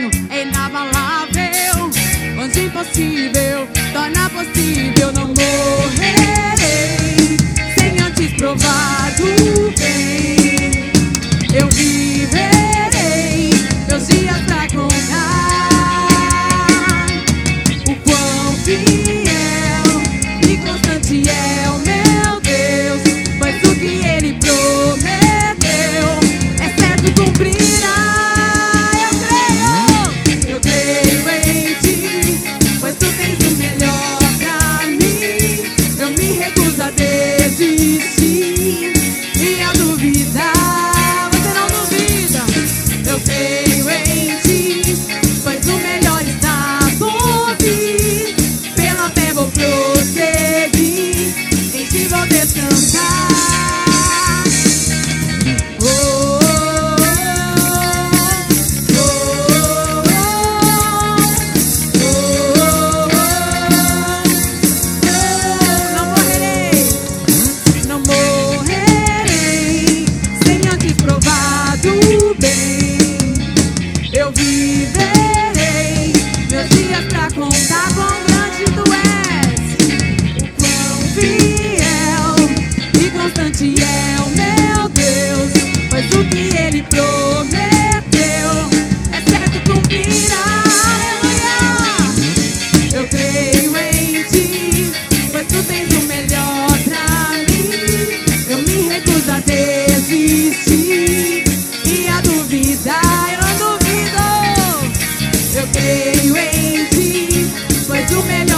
caminho é inabalável, onde impossível torna possível não morrer. pra contar quão grande tu és. you made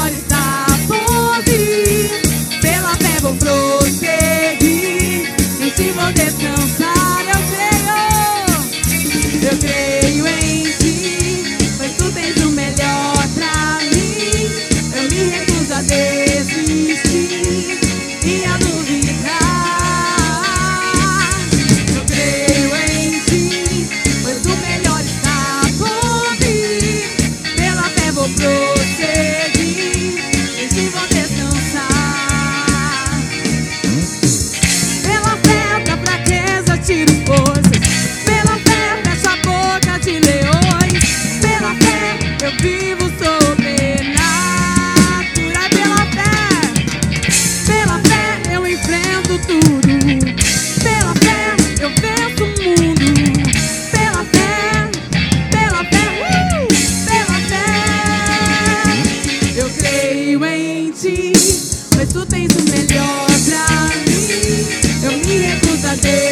pois mas tu tens o melhor pra mim. Eu me recuso a Deus.